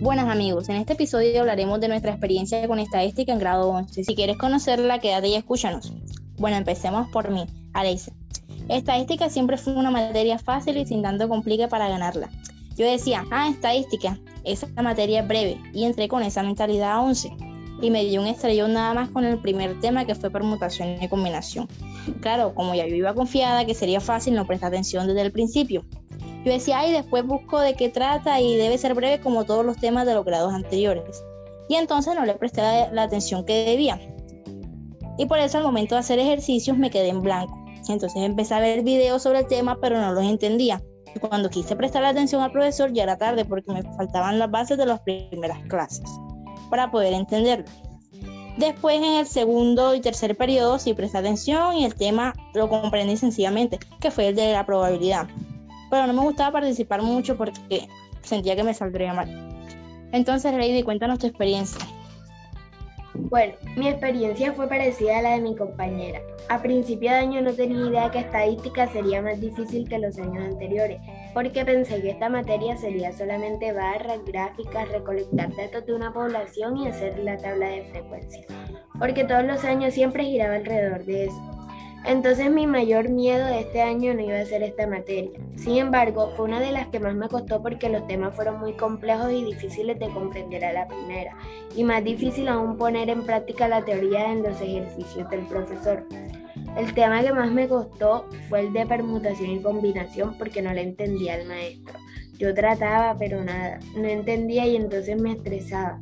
Buenas amigos, en este episodio hablaremos de nuestra experiencia con estadística en grado 11. Si quieres conocerla, quédate y escúchanos. Bueno, empecemos por mí, Alexa. Estadística siempre fue una materia fácil y sin tanto complique para ganarla. Yo decía, ah, estadística, esa materia es breve, y entré con esa mentalidad a 11. Y me dio un estrellón nada más con el primer tema que fue permutación y combinación. Claro, como ya yo iba confiada que sería fácil, no presté atención desde el principio. Yo decía, ay, después busco de qué trata y debe ser breve como todos los temas de los grados anteriores. Y entonces no le presté la, atención que debía. Y por eso al momento de hacer ejercicios me quedé en blanco. Entonces empecé a ver videos sobre el tema, pero no los entendía. Y cuando quise prestar la atención al profesor ya era tarde porque me faltaban las bases de las primeras clases para poder entenderlo. Después en el segundo y tercer periodo sí presté atención y el tema lo comprendí sencillamente, que fue el de la probabilidad pero no me gustaba participar mucho porque sentía que me saldría mal. Entonces, Lady, cuéntanos tu experiencia. Bueno, mi experiencia fue parecida a la de mi compañera. A principio de año no tenía idea que estadística sería más difícil que los años anteriores, porque pensé que esta materia sería solamente barras, gráficas, recolectar datos de una población y hacer la tabla de frecuencia, porque todos los años siempre giraba alrededor de eso. Entonces mi mayor miedo de este año no iba a ser esta materia. Sin embargo, fue una de las que más me costó porque los temas fueron muy complejos y difíciles de comprender a la primera, y más difícil aún poner en práctica la teoría en los ejercicios del profesor. El tema que más me costó fue el de permutación y combinación porque no le entendía al maestro. Yo trataba, pero nada, no entendía y entonces me estresaba.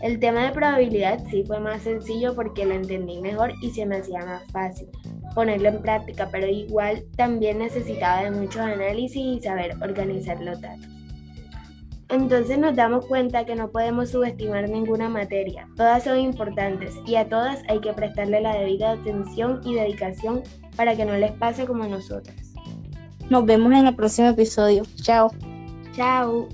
El tema de probabilidad sí fue más sencillo porque lo entendí mejor y se me hacía más fácil ponerlo en práctica, pero igual también necesitaba de muchos análisis y saber organizar los datos. Entonces nos damos cuenta que no podemos subestimar ninguna materia, todas son importantes y a todas hay que prestarle la debida atención y dedicación para que no les pase como a nosotras. Nos vemos en el próximo episodio. Chao. Chao.